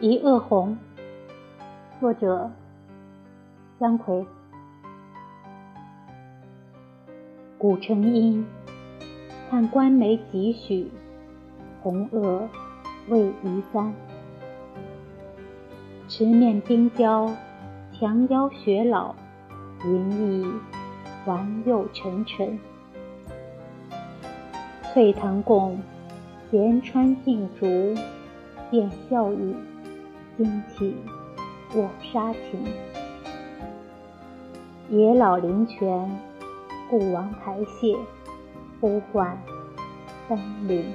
一萼红。作者：姜夔。古城阴，看官梅几许？红萼未移簪。池面冰娇。墙腰雪老，云翳环釉沉沉。翠藤共，闲穿劲竹，便笑语。惊起卧沙情，野老林泉，故王台榭，呼唤登临。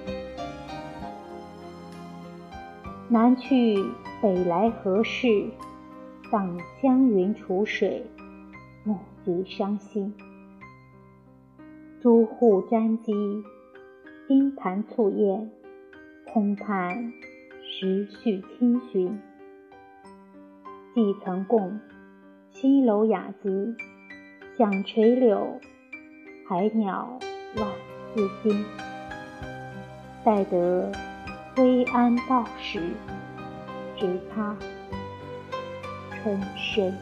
南去北来何事？荡湘云楚水，目极伤心。朱户沾机，金盘簇宴，空叹时序清寻。既曾共，西楼雅集，响垂柳，海鸟万丝惊。待得归安到时，只怕春深。